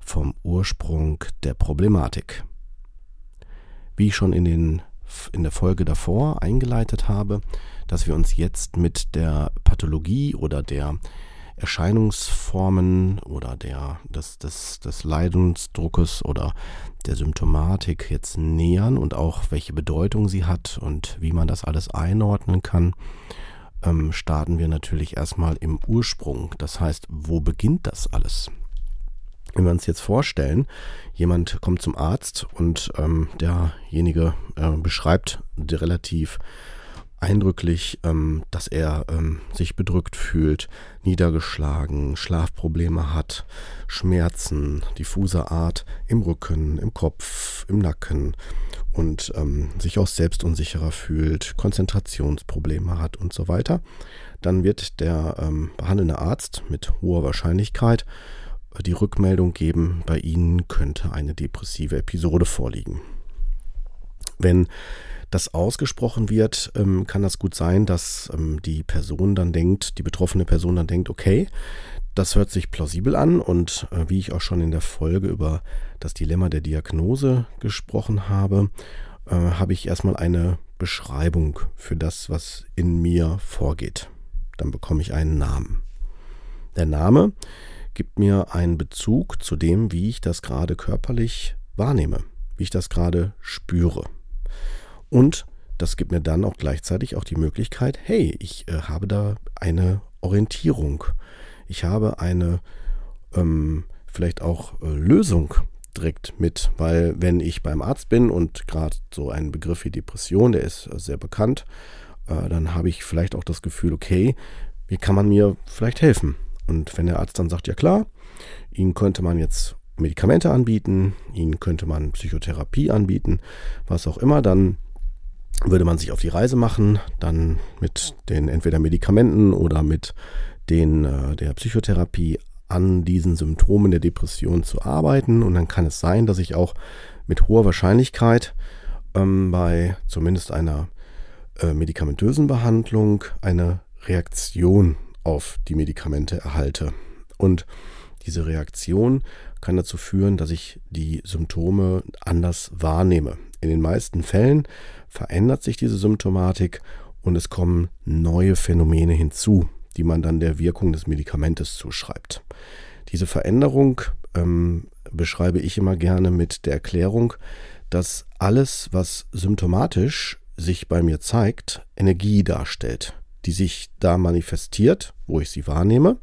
vom Ursprung der Problematik. Wie ich schon in, den, in der Folge davor eingeleitet habe, dass wir uns jetzt mit der Pathologie oder der Erscheinungsformen oder der, des, des, des Leidensdruckes oder der Symptomatik jetzt nähern und auch welche Bedeutung sie hat und wie man das alles einordnen kann, ähm, starten wir natürlich erstmal im Ursprung. Das heißt, wo beginnt das alles? Wenn wir uns jetzt vorstellen, jemand kommt zum Arzt und ähm, derjenige äh, beschreibt relativ eindrücklich, ähm, dass er ähm, sich bedrückt fühlt, niedergeschlagen, Schlafprobleme hat, Schmerzen, diffuser Art im Rücken, im Kopf, im Nacken und ähm, sich auch selbst unsicherer fühlt, Konzentrationsprobleme hat und so weiter, dann wird der ähm, behandelnde Arzt mit hoher Wahrscheinlichkeit die Rückmeldung geben, bei Ihnen könnte eine depressive Episode vorliegen. Wenn das ausgesprochen wird, ähm, kann das gut sein, dass ähm, die Person dann denkt, die betroffene Person dann denkt, okay, das hört sich plausibel an und äh, wie ich auch schon in der Folge über das Dilemma der Diagnose gesprochen habe, äh, habe ich erstmal eine Beschreibung für das, was in mir vorgeht. Dann bekomme ich einen Namen. Der Name gibt mir einen Bezug zu dem, wie ich das gerade körperlich wahrnehme, wie ich das gerade spüre. Und das gibt mir dann auch gleichzeitig auch die Möglichkeit, hey, ich äh, habe da eine Orientierung. Ich habe eine ähm, vielleicht auch äh, Lösung direkt mit, weil wenn ich beim Arzt bin und gerade so ein Begriff wie Depression, der ist äh, sehr bekannt, äh, dann habe ich vielleicht auch das Gefühl, okay, wie kann man mir vielleicht helfen? Und wenn der Arzt dann sagt, ja klar, Ihnen könnte man jetzt Medikamente anbieten, Ihnen könnte man Psychotherapie anbieten, was auch immer, dann würde man sich auf die Reise machen, dann mit den entweder Medikamenten oder mit den äh, der Psychotherapie an diesen Symptomen der Depression zu arbeiten. Und dann kann es sein, dass ich auch mit hoher Wahrscheinlichkeit ähm, bei zumindest einer äh, medikamentösen Behandlung eine Reaktion auf die Medikamente erhalte. Und diese Reaktion kann dazu führen, dass ich die Symptome anders wahrnehme. In den meisten Fällen verändert sich diese Symptomatik und es kommen neue Phänomene hinzu, die man dann der Wirkung des Medikamentes zuschreibt. Diese Veränderung ähm, beschreibe ich immer gerne mit der Erklärung, dass alles, was symptomatisch sich bei mir zeigt, Energie darstellt, die sich da manifestiert, wo ich sie wahrnehme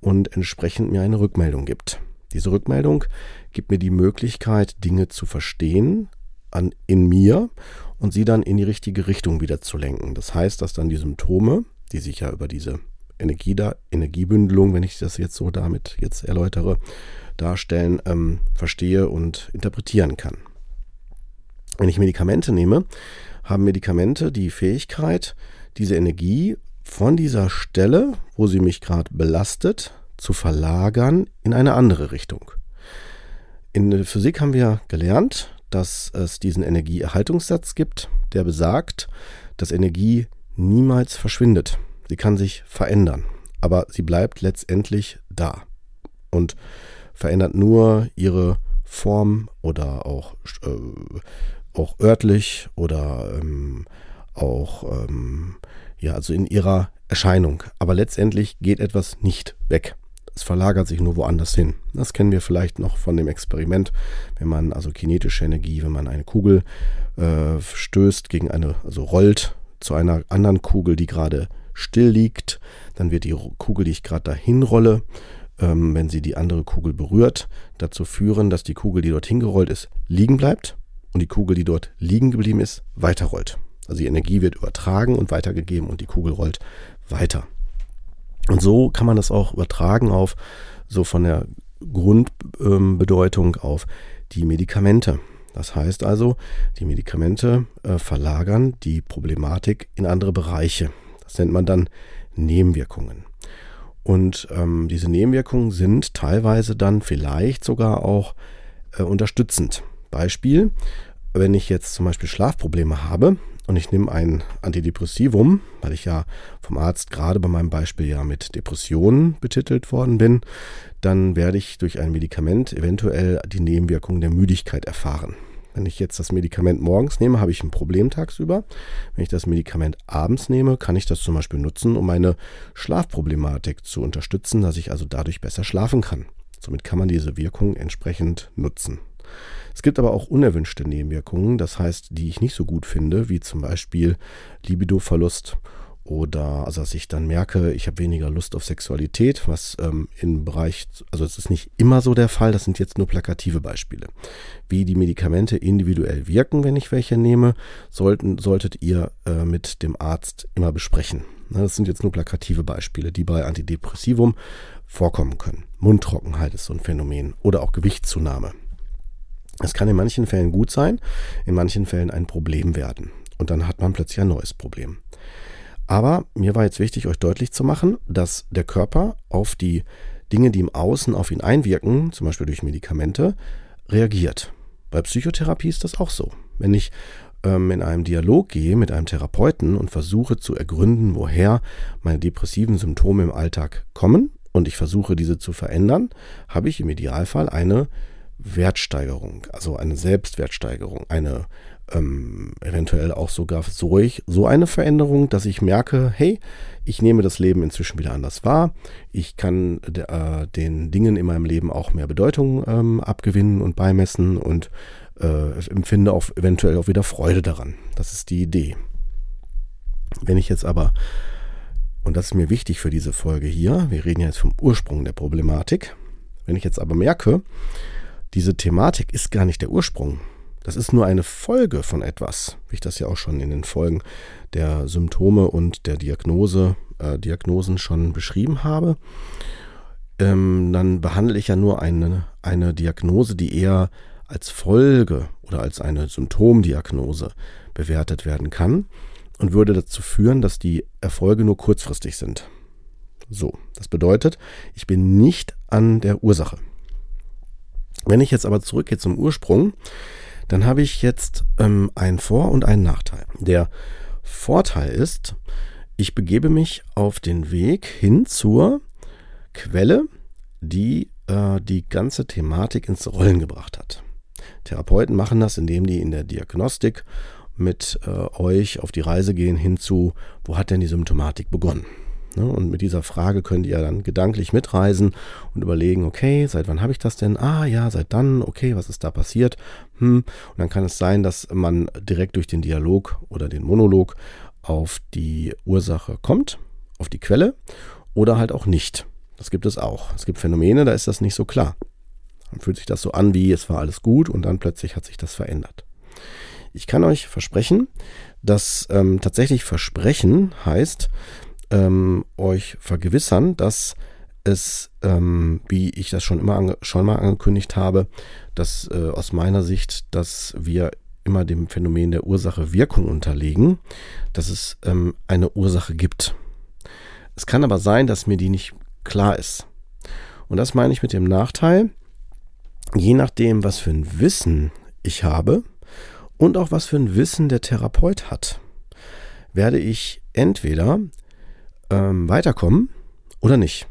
und entsprechend mir eine Rückmeldung gibt. Diese Rückmeldung gibt mir die Möglichkeit, Dinge zu verstehen an, in mir und sie dann in die richtige Richtung wieder zu lenken. Das heißt, dass dann die Symptome, die sich ja über diese Energie da, Energiebündelung, wenn ich das jetzt so damit jetzt erläutere, darstellen, ähm, verstehe und interpretieren kann. Wenn ich Medikamente nehme, haben Medikamente die Fähigkeit, diese Energie von dieser Stelle, wo sie mich gerade belastet, zu verlagern in eine andere Richtung. In der Physik haben wir gelernt, dass es diesen Energieerhaltungssatz gibt, der besagt, dass Energie niemals verschwindet. Sie kann sich verändern, aber sie bleibt letztendlich da und verändert nur ihre Form oder auch, äh, auch örtlich oder ähm, auch ähm, ja, also in ihrer Erscheinung. Aber letztendlich geht etwas nicht weg. Es verlagert sich nur woanders hin. Das kennen wir vielleicht noch von dem Experiment, wenn man also kinetische Energie, wenn man eine Kugel äh, stößt gegen eine, also rollt zu einer anderen Kugel, die gerade still liegt, dann wird die Kugel, die ich gerade dahin rolle, ähm, wenn sie die andere Kugel berührt, dazu führen, dass die Kugel, die dorthin gerollt ist, liegen bleibt und die Kugel, die dort liegen geblieben ist, weiterrollt. Also die Energie wird übertragen und weitergegeben und die Kugel rollt weiter. Und so kann man das auch übertragen auf so von der Grundbedeutung ähm, auf die Medikamente. Das heißt also, die Medikamente äh, verlagern die Problematik in andere Bereiche. Das nennt man dann Nebenwirkungen. Und ähm, diese Nebenwirkungen sind teilweise dann vielleicht sogar auch äh, unterstützend. Beispiel, wenn ich jetzt zum Beispiel Schlafprobleme habe und ich nehme ein Antidepressivum, weil ich ja vom Arzt gerade bei meinem Beispiel ja mit Depressionen betitelt worden bin, dann werde ich durch ein Medikament eventuell die Nebenwirkungen der Müdigkeit erfahren. Wenn ich jetzt das Medikament morgens nehme, habe ich ein Problem tagsüber. Wenn ich das Medikament abends nehme, kann ich das zum Beispiel nutzen, um meine Schlafproblematik zu unterstützen, dass ich also dadurch besser schlafen kann. Somit kann man diese Wirkung entsprechend nutzen. Es gibt aber auch unerwünschte Nebenwirkungen, das heißt, die ich nicht so gut finde, wie zum Beispiel Libidoverlust oder also dass ich dann merke, ich habe weniger Lust auf Sexualität, was ähm, im Bereich, also es ist nicht immer so der Fall, das sind jetzt nur plakative Beispiele. Wie die Medikamente individuell wirken, wenn ich welche nehme, sollten, solltet ihr äh, mit dem Arzt immer besprechen. Ne, das sind jetzt nur plakative Beispiele, die bei Antidepressivum vorkommen können. Mundtrockenheit ist so ein Phänomen oder auch Gewichtszunahme. Es kann in manchen Fällen gut sein, in manchen Fällen ein Problem werden. Und dann hat man plötzlich ein neues Problem. Aber mir war jetzt wichtig, euch deutlich zu machen, dass der Körper auf die Dinge, die im Außen auf ihn einwirken, zum Beispiel durch Medikamente, reagiert. Bei Psychotherapie ist das auch so. Wenn ich ähm, in einem Dialog gehe mit einem Therapeuten und versuche zu ergründen, woher meine depressiven Symptome im Alltag kommen und ich versuche diese zu verändern, habe ich im Idealfall eine Wertsteigerung, also eine Selbstwertsteigerung, eine ähm, eventuell auch sogar so, ich, so eine Veränderung, dass ich merke, hey, ich nehme das Leben inzwischen wieder anders wahr. Ich kann äh, den Dingen in meinem Leben auch mehr Bedeutung ähm, abgewinnen und beimessen und äh, empfinde auch eventuell auch wieder Freude daran. Das ist die Idee. Wenn ich jetzt aber, und das ist mir wichtig für diese Folge hier, wir reden jetzt vom Ursprung der Problematik, wenn ich jetzt aber merke, diese Thematik ist gar nicht der Ursprung, das ist nur eine Folge von etwas, wie ich das ja auch schon in den Folgen der Symptome und der Diagnose, äh, Diagnosen schon beschrieben habe. Ähm, dann behandle ich ja nur eine, eine Diagnose, die eher als Folge oder als eine Symptomdiagnose bewertet werden kann und würde dazu führen, dass die Erfolge nur kurzfristig sind. So, das bedeutet, ich bin nicht an der Ursache. Wenn ich jetzt aber zurückgehe zum Ursprung, dann habe ich jetzt ähm, einen Vor- und einen Nachteil. Der Vorteil ist, ich begebe mich auf den Weg hin zur Quelle, die äh, die ganze Thematik ins Rollen gebracht hat. Therapeuten machen das, indem die in der Diagnostik mit äh, euch auf die Reise gehen hinzu, wo hat denn die Symptomatik begonnen? Ne? Und mit dieser Frage könnt ihr dann gedanklich mitreisen und überlegen, okay, seit wann habe ich das denn? Ah ja, seit dann, okay, was ist da passiert? Hm. Und dann kann es sein, dass man direkt durch den Dialog oder den Monolog auf die Ursache kommt, auf die Quelle oder halt auch nicht. Das gibt es auch. Es gibt Phänomene, da ist das nicht so klar. Dann fühlt sich das so an, wie es war alles gut und dann plötzlich hat sich das verändert. Ich kann euch versprechen, dass ähm, tatsächlich Versprechen heißt, ähm, euch vergewissern, dass es, ähm, wie ich das schon immer schon mal angekündigt habe, dass äh, aus meiner Sicht, dass wir immer dem Phänomen der Ursache-Wirkung unterlegen, dass es ähm, eine Ursache gibt. Es kann aber sein, dass mir die nicht klar ist. Und das meine ich mit dem Nachteil, je nachdem, was für ein Wissen ich habe und auch was für ein Wissen der Therapeut hat, werde ich entweder ähm, weiterkommen oder nicht.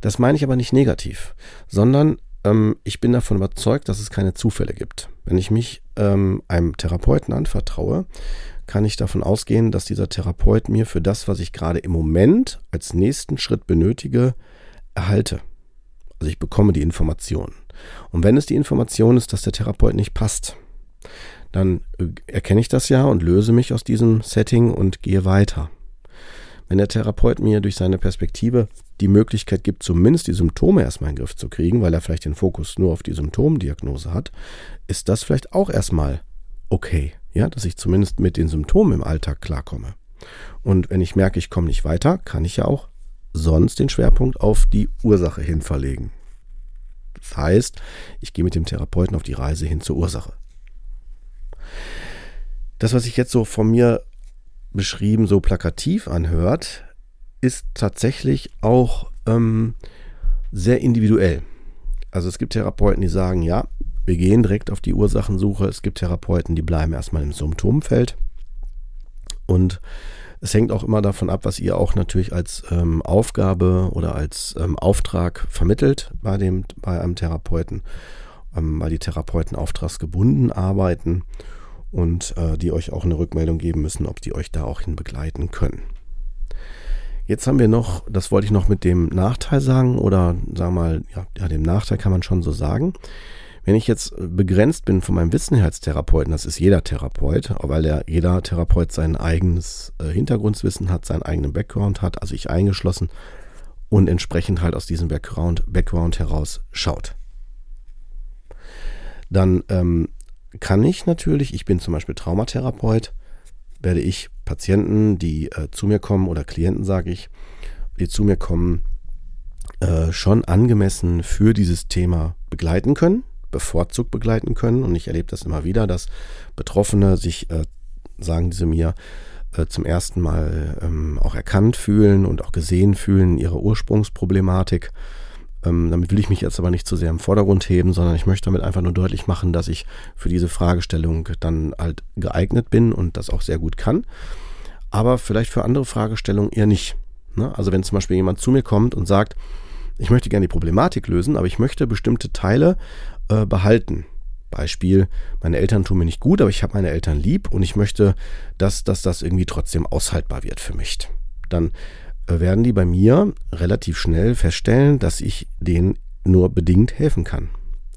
Das meine ich aber nicht negativ, sondern ähm, ich bin davon überzeugt, dass es keine Zufälle gibt. Wenn ich mich ähm, einem Therapeuten anvertraue, kann ich davon ausgehen, dass dieser Therapeut mir für das, was ich gerade im Moment als nächsten Schritt benötige, erhalte. Also ich bekomme die Information. Und wenn es die Information ist, dass der Therapeut nicht passt, dann äh, erkenne ich das ja und löse mich aus diesem Setting und gehe weiter. Wenn der Therapeut mir durch seine Perspektive die Möglichkeit gibt, zumindest die Symptome erstmal in den Griff zu kriegen, weil er vielleicht den Fokus nur auf die Symptomdiagnose hat, ist das vielleicht auch erstmal okay, ja, dass ich zumindest mit den Symptomen im Alltag klarkomme. Und wenn ich merke, ich komme nicht weiter, kann ich ja auch sonst den Schwerpunkt auf die Ursache hin verlegen. Das heißt, ich gehe mit dem Therapeuten auf die Reise hin zur Ursache. Das, was ich jetzt so von mir beschrieben so plakativ anhört, ist tatsächlich auch ähm, sehr individuell. Also es gibt Therapeuten, die sagen, ja, wir gehen direkt auf die Ursachensuche. Es gibt Therapeuten, die bleiben erstmal im Symptomfeld. Und es hängt auch immer davon ab, was ihr auch natürlich als ähm, Aufgabe oder als ähm, Auftrag vermittelt bei, dem, bei einem Therapeuten, ähm, weil die Therapeuten auftragsgebunden arbeiten und äh, die euch auch eine Rückmeldung geben müssen, ob die euch da auch hin begleiten können. Jetzt haben wir noch, das wollte ich noch mit dem Nachteil sagen oder sagen mal, ja, ja, dem Nachteil kann man schon so sagen. Wenn ich jetzt begrenzt bin von meinem Wissen her als Therapeuten, das ist jeder Therapeut, weil der, jeder Therapeut sein eigenes äh, Hintergrundwissen hat, seinen eigenen Background hat, also ich eingeschlossen und entsprechend halt aus diesem Background, Background heraus schaut. Dann ähm, kann ich natürlich, ich bin zum Beispiel Traumatherapeut, werde ich Patienten, die äh, zu mir kommen oder Klienten, sage ich, die zu mir kommen, äh, schon angemessen für dieses Thema begleiten können bevorzugt begleiten können. Und ich erlebe das immer wieder, dass Betroffene sich, äh, sagen sie mir, äh, zum ersten Mal ähm, auch erkannt fühlen und auch gesehen fühlen in ihrer Ursprungsproblematik. Ähm, damit will ich mich jetzt aber nicht zu sehr im Vordergrund heben, sondern ich möchte damit einfach nur deutlich machen, dass ich für diese Fragestellung dann halt geeignet bin und das auch sehr gut kann. Aber vielleicht für andere Fragestellungen eher nicht. Ne? Also wenn zum Beispiel jemand zu mir kommt und sagt, ich möchte gerne die Problematik lösen, aber ich möchte bestimmte Teile äh, behalten. Beispiel, meine Eltern tun mir nicht gut, aber ich habe meine Eltern lieb und ich möchte, dass, dass das irgendwie trotzdem aushaltbar wird für mich. Dann werden die bei mir relativ schnell feststellen, dass ich denen nur bedingt helfen kann.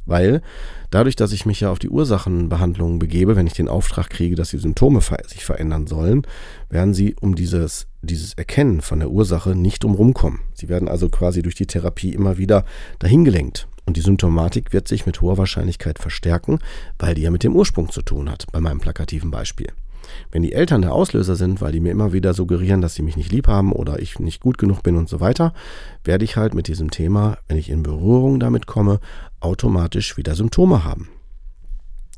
Weil dadurch, dass ich mich ja auf die Ursachenbehandlung begebe, wenn ich den Auftrag kriege, dass die Symptome sich verändern sollen, werden sie um dieses, dieses Erkennen von der Ursache nicht drumherum kommen. Sie werden also quasi durch die Therapie immer wieder dahin gelenkt. Und die Symptomatik wird sich mit hoher Wahrscheinlichkeit verstärken, weil die ja mit dem Ursprung zu tun hat, bei meinem plakativen Beispiel. Wenn die Eltern der Auslöser sind, weil die mir immer wieder suggerieren, dass sie mich nicht lieb haben oder ich nicht gut genug bin und so weiter, werde ich halt mit diesem Thema, wenn ich in Berührung damit komme, automatisch wieder Symptome haben.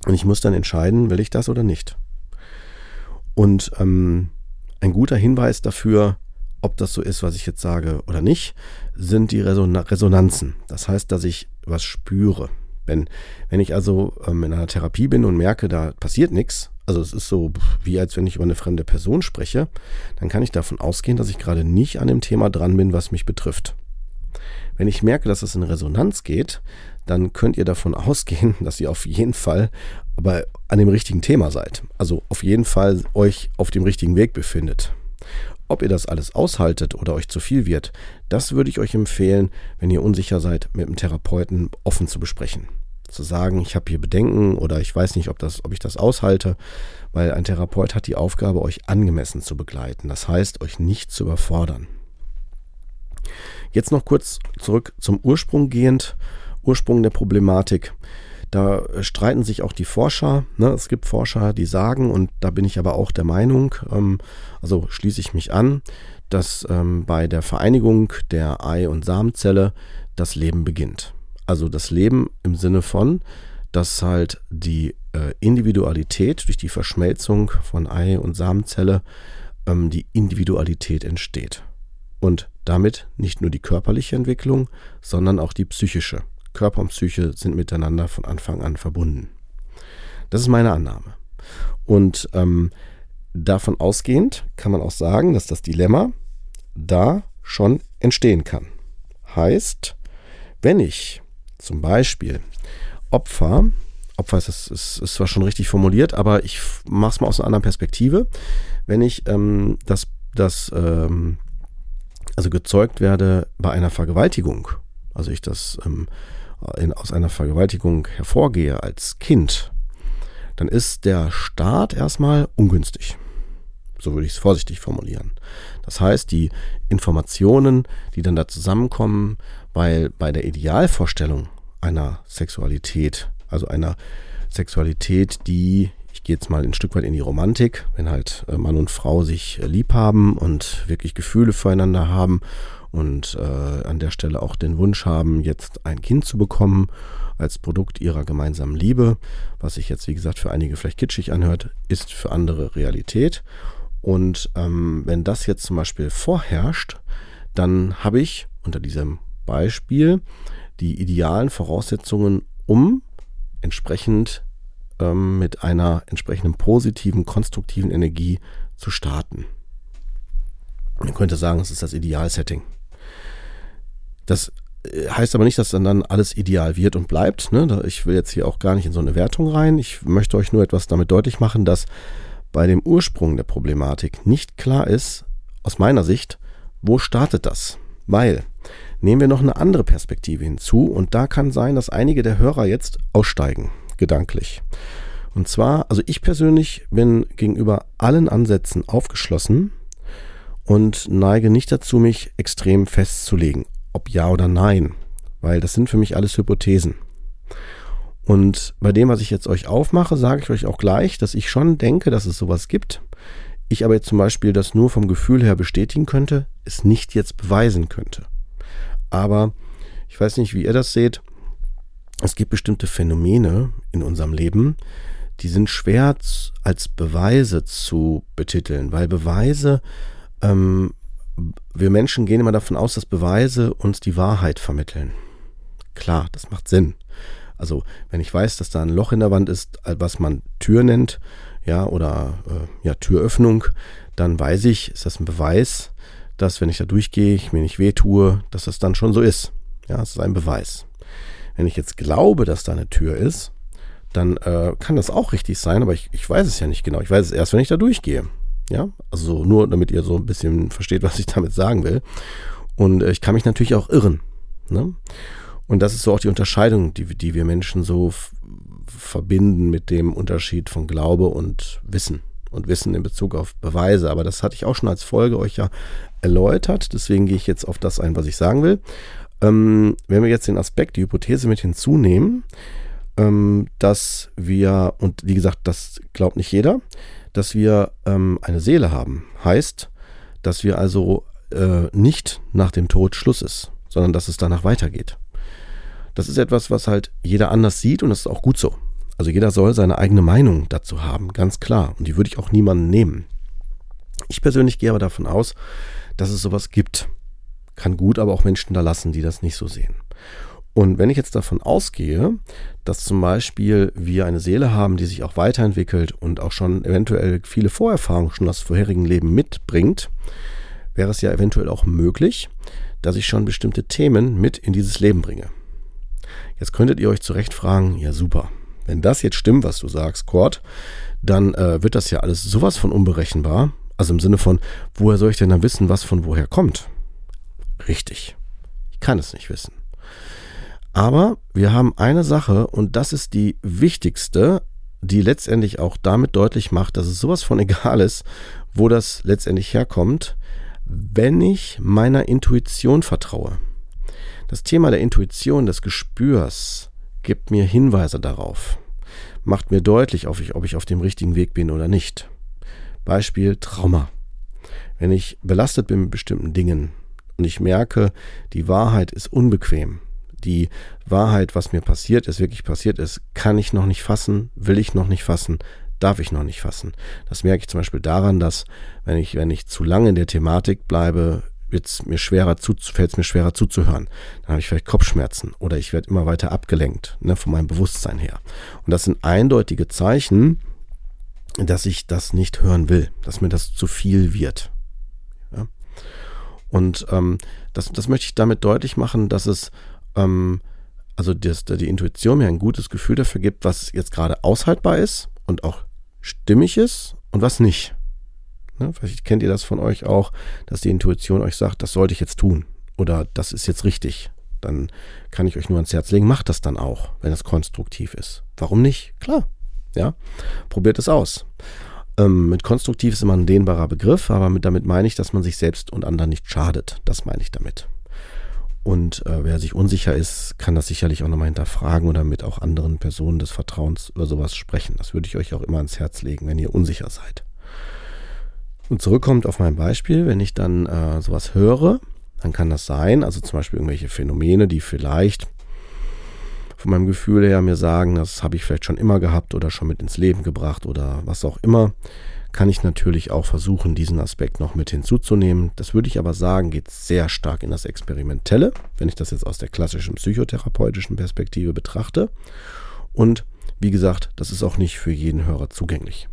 Und ich muss dann entscheiden, will ich das oder nicht. Und ähm, ein guter Hinweis dafür, ob das so ist, was ich jetzt sage oder nicht, sind die Resonanzen. Das heißt, dass ich was spüre. Wenn, wenn ich also ähm, in einer Therapie bin und merke, da passiert nichts, also es ist so wie als wenn ich über eine fremde Person spreche, dann kann ich davon ausgehen, dass ich gerade nicht an dem Thema dran bin, was mich betrifft. Wenn ich merke, dass es in Resonanz geht, dann könnt ihr davon ausgehen, dass ihr auf jeden Fall aber an dem richtigen Thema seid. Also auf jeden Fall euch auf dem richtigen Weg befindet. Ob ihr das alles aushaltet oder euch zu viel wird, das würde ich euch empfehlen, wenn ihr unsicher seid, mit dem Therapeuten offen zu besprechen. Zu sagen, ich habe hier Bedenken oder ich weiß nicht, ob, das, ob ich das aushalte, weil ein Therapeut hat die Aufgabe, euch angemessen zu begleiten. Das heißt, euch nicht zu überfordern. Jetzt noch kurz zurück zum Ursprung gehend, Ursprung der Problematik. Da streiten sich auch die Forscher. Ne? Es gibt Forscher, die sagen, und da bin ich aber auch der Meinung, ähm, also schließe ich mich an, dass ähm, bei der Vereinigung der Ei- und Samenzelle das Leben beginnt. Also das Leben im Sinne von, dass halt die äh, Individualität durch die Verschmelzung von Ei- und Samenzelle ähm, die Individualität entsteht. Und damit nicht nur die körperliche Entwicklung, sondern auch die psychische. Körper und Psyche sind miteinander von Anfang an verbunden. Das ist meine Annahme. Und ähm, davon ausgehend kann man auch sagen, dass das Dilemma da schon entstehen kann. Heißt, wenn ich zum Beispiel Opfer, Opfer ist, ist, ist zwar schon richtig formuliert, aber ich mache es mal aus einer anderen Perspektive. Wenn ich ähm, das, das ähm, also gezeugt werde bei einer Vergewaltigung, also ich das ähm, in, aus einer Vergewaltigung hervorgehe als Kind, dann ist der Staat erstmal ungünstig. So würde ich es vorsichtig formulieren. Das heißt, die Informationen, die dann da zusammenkommen, weil bei der Idealvorstellung einer Sexualität, also einer Sexualität, die, ich gehe jetzt mal ein Stück weit in die Romantik, wenn halt äh, Mann und Frau sich äh, lieb haben und wirklich Gefühle füreinander haben und äh, an der Stelle auch den Wunsch haben, jetzt ein Kind zu bekommen als Produkt ihrer gemeinsamen Liebe, was sich jetzt, wie gesagt, für einige vielleicht kitschig anhört, ist für andere Realität. Und ähm, wenn das jetzt zum Beispiel vorherrscht, dann habe ich unter diesem Beispiel die idealen Voraussetzungen, um entsprechend ähm, mit einer entsprechenden positiven, konstruktiven Energie zu starten. Man könnte sagen, es ist das Idealsetting. Das äh, heißt aber nicht, dass dann, dann alles ideal wird und bleibt. Ne? Ich will jetzt hier auch gar nicht in so eine Wertung rein. Ich möchte euch nur etwas damit deutlich machen, dass bei dem Ursprung der Problematik nicht klar ist, aus meiner Sicht, wo startet das? Weil, nehmen wir noch eine andere Perspektive hinzu und da kann sein, dass einige der Hörer jetzt aussteigen, gedanklich. Und zwar, also ich persönlich bin gegenüber allen Ansätzen aufgeschlossen und neige nicht dazu, mich extrem festzulegen, ob ja oder nein, weil das sind für mich alles Hypothesen. Und bei dem, was ich jetzt euch aufmache, sage ich euch auch gleich, dass ich schon denke, dass es sowas gibt. Ich aber jetzt zum Beispiel das nur vom Gefühl her bestätigen könnte, es nicht jetzt beweisen könnte. Aber ich weiß nicht, wie ihr das seht. Es gibt bestimmte Phänomene in unserem Leben, die sind schwer als Beweise zu betiteln, weil Beweise ähm, wir Menschen gehen immer davon aus, dass Beweise uns die Wahrheit vermitteln. Klar, das macht Sinn. Also, wenn ich weiß, dass da ein Loch in der Wand ist, was man Tür nennt, ja, oder äh, ja, Türöffnung, dann weiß ich, ist das ein Beweis, dass wenn ich da durchgehe, ich mir nicht wehtue, dass das dann schon so ist. Ja, es ist ein Beweis. Wenn ich jetzt glaube, dass da eine Tür ist, dann äh, kann das auch richtig sein, aber ich, ich weiß es ja nicht genau. Ich weiß es erst, wenn ich da durchgehe. Ja, also nur damit ihr so ein bisschen versteht, was ich damit sagen will. Und äh, ich kann mich natürlich auch irren. Ne? Und das ist so auch die Unterscheidung, die, die wir Menschen so verbinden mit dem Unterschied von Glaube und Wissen. Und Wissen in Bezug auf Beweise. Aber das hatte ich auch schon als Folge euch ja erläutert. Deswegen gehe ich jetzt auf das ein, was ich sagen will. Ähm, wenn wir jetzt den Aspekt, die Hypothese mit hinzunehmen, ähm, dass wir, und wie gesagt, das glaubt nicht jeder, dass wir ähm, eine Seele haben. Heißt, dass wir also äh, nicht nach dem Tod Schluss ist, sondern dass es danach weitergeht. Das ist etwas, was halt jeder anders sieht und das ist auch gut so. Also jeder soll seine eigene Meinung dazu haben, ganz klar. Und die würde ich auch niemandem nehmen. Ich persönlich gehe aber davon aus, dass es sowas gibt. Kann gut aber auch Menschen da lassen, die das nicht so sehen. Und wenn ich jetzt davon ausgehe, dass zum Beispiel wir eine Seele haben, die sich auch weiterentwickelt und auch schon eventuell viele Vorerfahrungen schon aus vorherigen Leben mitbringt, wäre es ja eventuell auch möglich, dass ich schon bestimmte Themen mit in dieses Leben bringe. Jetzt könntet ihr euch zurecht fragen, ja super, wenn das jetzt stimmt, was du sagst, Kurt, dann äh, wird das ja alles sowas von unberechenbar. Also im Sinne von, woher soll ich denn dann wissen, was von woher kommt? Richtig. Ich kann es nicht wissen. Aber wir haben eine Sache und das ist die wichtigste, die letztendlich auch damit deutlich macht, dass es sowas von egal ist, wo das letztendlich herkommt, wenn ich meiner Intuition vertraue. Das Thema der Intuition, des Gespürs, gibt mir Hinweise darauf, macht mir deutlich, ob ich, auf dem richtigen Weg bin oder nicht. Beispiel Trauma. Wenn ich belastet bin mit bestimmten Dingen und ich merke, die Wahrheit ist unbequem, die Wahrheit, was mir passiert ist, wirklich passiert ist, kann ich noch nicht fassen, will ich noch nicht fassen, darf ich noch nicht fassen. Das merke ich zum Beispiel daran, dass wenn ich, wenn ich zu lange in der Thematik bleibe, wird's mir schwerer zu, fällt es mir schwerer zuzuhören. Dann habe ich vielleicht Kopfschmerzen oder ich werde immer weiter abgelenkt, ne, von meinem Bewusstsein her. Und das sind eindeutige Zeichen, dass ich das nicht hören will, dass mir das zu viel wird. Ja? Und ähm, das, das möchte ich damit deutlich machen, dass es ähm, also dass die Intuition mir ein gutes Gefühl dafür gibt, was jetzt gerade aushaltbar ist und auch stimmig ist und was nicht. Ne? Vielleicht kennt ihr das von euch auch, dass die Intuition euch sagt, das sollte ich jetzt tun oder das ist jetzt richtig. Dann kann ich euch nur ans Herz legen, macht das dann auch, wenn es konstruktiv ist. Warum nicht? Klar. Ja, probiert es aus. Ähm, mit konstruktiv ist immer ein dehnbarer Begriff, aber mit, damit meine ich, dass man sich selbst und anderen nicht schadet. Das meine ich damit. Und äh, wer sich unsicher ist, kann das sicherlich auch nochmal hinterfragen oder mit auch anderen Personen des Vertrauens über sowas sprechen. Das würde ich euch auch immer ans Herz legen, wenn ihr unsicher seid. Und zurückkommt auf mein Beispiel, wenn ich dann äh, sowas höre, dann kann das sein, also zum Beispiel irgendwelche Phänomene, die vielleicht von meinem Gefühl her mir sagen, das habe ich vielleicht schon immer gehabt oder schon mit ins Leben gebracht oder was auch immer, kann ich natürlich auch versuchen, diesen Aspekt noch mit hinzuzunehmen. Das würde ich aber sagen, geht sehr stark in das Experimentelle, wenn ich das jetzt aus der klassischen psychotherapeutischen Perspektive betrachte. Und wie gesagt, das ist auch nicht für jeden Hörer zugänglich.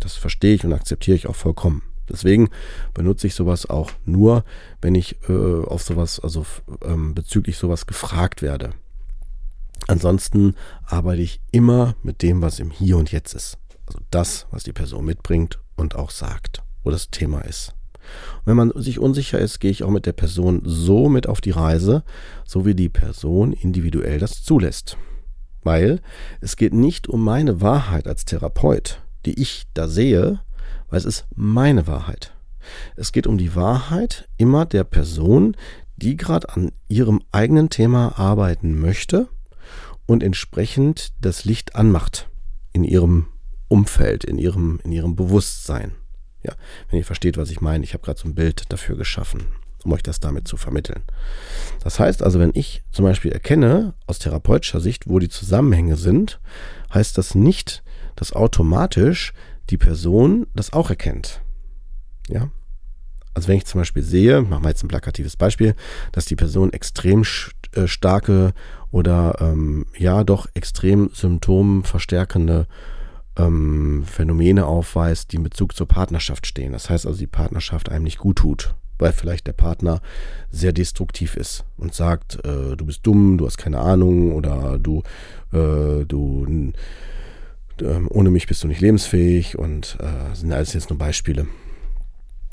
Das verstehe ich und akzeptiere ich auch vollkommen. Deswegen benutze ich sowas auch nur, wenn ich äh, auf sowas, also ähm, bezüglich sowas gefragt werde. Ansonsten arbeite ich immer mit dem, was im Hier und Jetzt ist. Also das, was die Person mitbringt und auch sagt, wo das Thema ist. Und wenn man sich unsicher ist, gehe ich auch mit der Person so mit auf die Reise, so wie die Person individuell das zulässt. Weil es geht nicht um meine Wahrheit als Therapeut die ich da sehe, weil es ist meine Wahrheit. Es geht um die Wahrheit immer der Person, die gerade an ihrem eigenen Thema arbeiten möchte und entsprechend das Licht anmacht in ihrem Umfeld, in ihrem, in ihrem Bewusstsein. Ja, wenn ihr versteht, was ich meine, ich habe gerade so ein Bild dafür geschaffen, um euch das damit zu vermitteln. Das heißt also, wenn ich zum Beispiel erkenne, aus therapeutischer Sicht, wo die Zusammenhänge sind, heißt das nicht, dass automatisch die Person das auch erkennt. Ja. Also wenn ich zum Beispiel sehe, machen wir jetzt ein plakatives Beispiel, dass die Person extrem äh, starke oder ähm, ja doch extrem symptomverstärkende ähm, Phänomene aufweist, die in Bezug zur Partnerschaft stehen. Das heißt also, die Partnerschaft einem nicht gut tut, weil vielleicht der Partner sehr destruktiv ist und sagt, äh, du bist dumm, du hast keine Ahnung oder du, äh, du ähm, ohne mich bist du nicht lebensfähig und äh, sind alles jetzt nur Beispiele.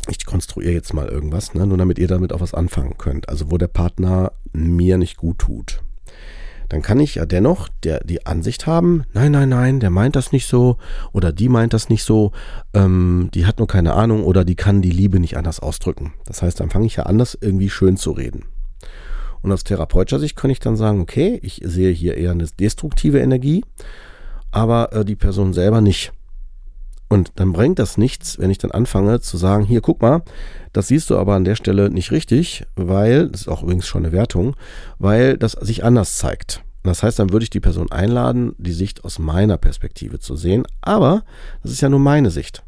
Ich konstruiere jetzt mal irgendwas, ne, nur damit ihr damit auch was anfangen könnt. Also wo der Partner mir nicht gut tut. Dann kann ich ja dennoch der, die Ansicht haben, nein, nein, nein, der meint das nicht so oder die meint das nicht so, ähm, die hat nur keine Ahnung oder die kann die Liebe nicht anders ausdrücken. Das heißt, dann fange ich ja an, das irgendwie schön zu reden. Und aus therapeutischer Sicht kann ich dann sagen, okay, ich sehe hier eher eine destruktive Energie aber äh, die Person selber nicht. Und dann bringt das nichts, wenn ich dann anfange zu sagen, hier guck mal, das siehst du aber an der Stelle nicht richtig, weil, das ist auch übrigens schon eine Wertung, weil das sich anders zeigt. Das heißt, dann würde ich die Person einladen, die Sicht aus meiner Perspektive zu sehen, aber das ist ja nur meine Sicht.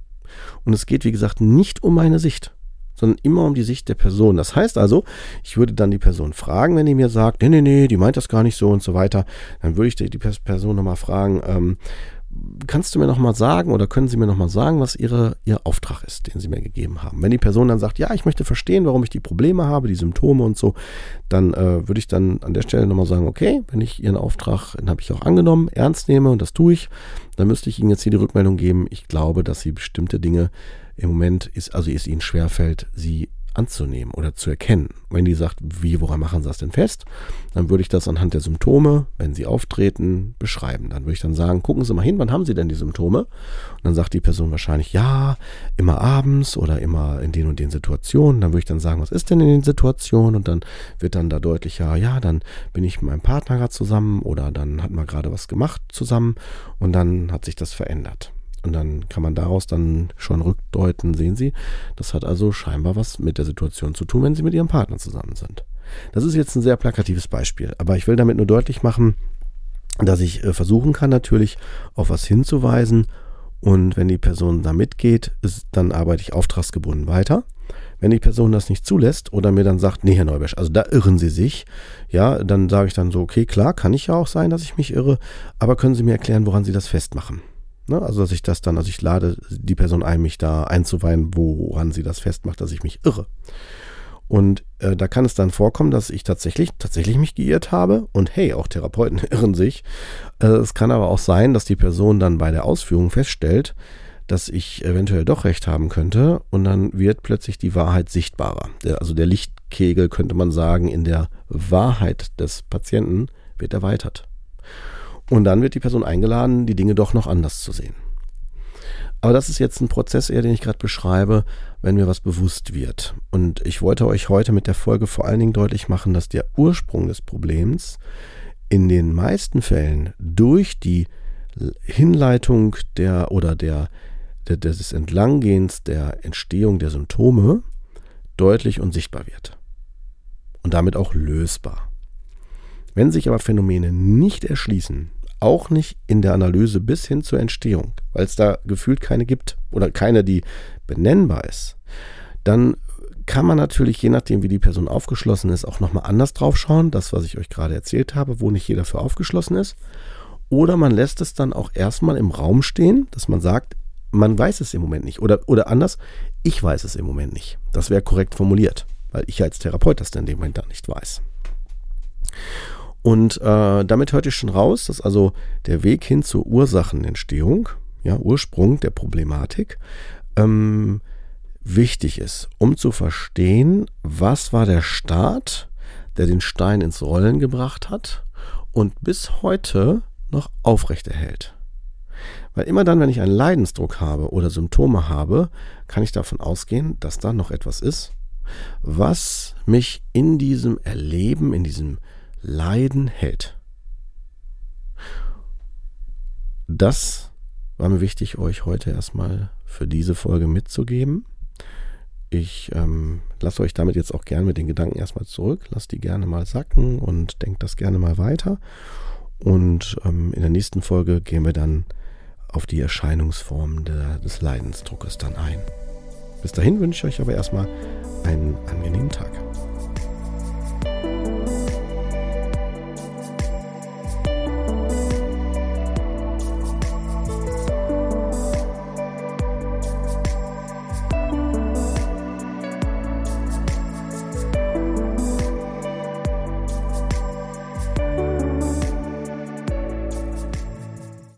Und es geht, wie gesagt, nicht um meine Sicht, sondern immer um die Sicht der Person. Das heißt also, ich würde dann die Person fragen, wenn die mir sagt, nee, nee, nee, die meint das gar nicht so und so weiter, dann würde ich die, Person nochmal fragen, ähm, kannst du mir nochmal sagen oder können Sie mir nochmal sagen, was ihre, Ihr Auftrag ist, den Sie mir gegeben haben? Wenn die Person dann sagt, ja, ich möchte verstehen, warum ich die Probleme habe, die Symptome und so, dann äh, würde ich dann an der Stelle nochmal sagen, okay, wenn ich Ihren Auftrag, den habe ich auch angenommen, ernst nehme und das tue ich, dann müsste ich Ihnen jetzt hier die Rückmeldung geben, ich glaube, dass Sie bestimmte Dinge im Moment ist, also es ihnen schwerfällt, sie anzunehmen oder zu erkennen. Wenn die sagt, wie, woran machen sie das denn fest? Dann würde ich das anhand der Symptome, wenn sie auftreten, beschreiben. Dann würde ich dann sagen, gucken Sie mal hin, wann haben Sie denn die Symptome? Und dann sagt die Person wahrscheinlich, ja, immer abends oder immer in den und den Situationen. Dann würde ich dann sagen, was ist denn in den Situationen? Und dann wird dann da deutlicher, ja, dann bin ich mit meinem Partner gerade zusammen oder dann hat man gerade was gemacht zusammen und dann hat sich das verändert. Und dann kann man daraus dann schon rückdeuten, sehen Sie, das hat also scheinbar was mit der Situation zu tun, wenn Sie mit Ihrem Partner zusammen sind. Das ist jetzt ein sehr plakatives Beispiel, aber ich will damit nur deutlich machen, dass ich äh, versuchen kann, natürlich auf was hinzuweisen. Und wenn die Person da mitgeht, ist, dann arbeite ich auftragsgebunden weiter. Wenn die Person das nicht zulässt oder mir dann sagt, nee, Herr Neubesch, also da irren Sie sich, ja, dann sage ich dann so, okay, klar, kann ich ja auch sein, dass ich mich irre, aber können Sie mir erklären, woran Sie das festmachen? Ne? Also, dass ich das dann, also ich lade die Person ein, mich da einzuweihen, woran sie das festmacht, dass ich mich irre. Und äh, da kann es dann vorkommen, dass ich tatsächlich, tatsächlich mich geirrt habe. Und hey, auch Therapeuten irren sich. Äh, es kann aber auch sein, dass die Person dann bei der Ausführung feststellt, dass ich eventuell doch recht haben könnte und dann wird plötzlich die Wahrheit sichtbarer. Der, also der Lichtkegel könnte man sagen, in der Wahrheit des Patienten wird erweitert. Und dann wird die Person eingeladen, die Dinge doch noch anders zu sehen. Aber das ist jetzt ein Prozess eher, den ich gerade beschreibe, wenn mir was bewusst wird. Und ich wollte euch heute mit der Folge vor allen Dingen deutlich machen, dass der Ursprung des Problems in den meisten Fällen durch die Hinleitung der oder der, der des Entlanggehens der Entstehung der Symptome deutlich und sichtbar wird. Und damit auch lösbar. Wenn sich aber Phänomene nicht erschließen, auch nicht in der Analyse bis hin zur Entstehung, weil es da gefühlt keine gibt oder keine, die benennbar ist, dann kann man natürlich, je nachdem, wie die Person aufgeschlossen ist, auch nochmal anders drauf schauen. Das, was ich euch gerade erzählt habe, wo nicht jeder für aufgeschlossen ist. Oder man lässt es dann auch erstmal im Raum stehen, dass man sagt, man weiß es im Moment nicht. Oder, oder anders, ich weiß es im Moment nicht. Das wäre korrekt formuliert, weil ich als Therapeut das in dem Moment dann nicht weiß. Und äh, damit hört ihr schon raus, dass also der Weg hin zur Ursachenentstehung, ja, Ursprung der Problematik, ähm, wichtig ist, um zu verstehen, was war der Start, der den Stein ins Rollen gebracht hat und bis heute noch aufrechterhält. Weil immer dann, wenn ich einen Leidensdruck habe oder Symptome habe, kann ich davon ausgehen, dass da noch etwas ist, was mich in diesem Erleben, in diesem Leiden hält. Das war mir wichtig, euch heute erstmal für diese Folge mitzugeben. Ich ähm, lasse euch damit jetzt auch gerne mit den Gedanken erstmal zurück, lasst die gerne mal sacken und denkt das gerne mal weiter. Und ähm, in der nächsten Folge gehen wir dann auf die Erscheinungsformen der, des Leidensdruckes dann ein. Bis dahin wünsche ich euch aber erstmal einen angenehmen Tag.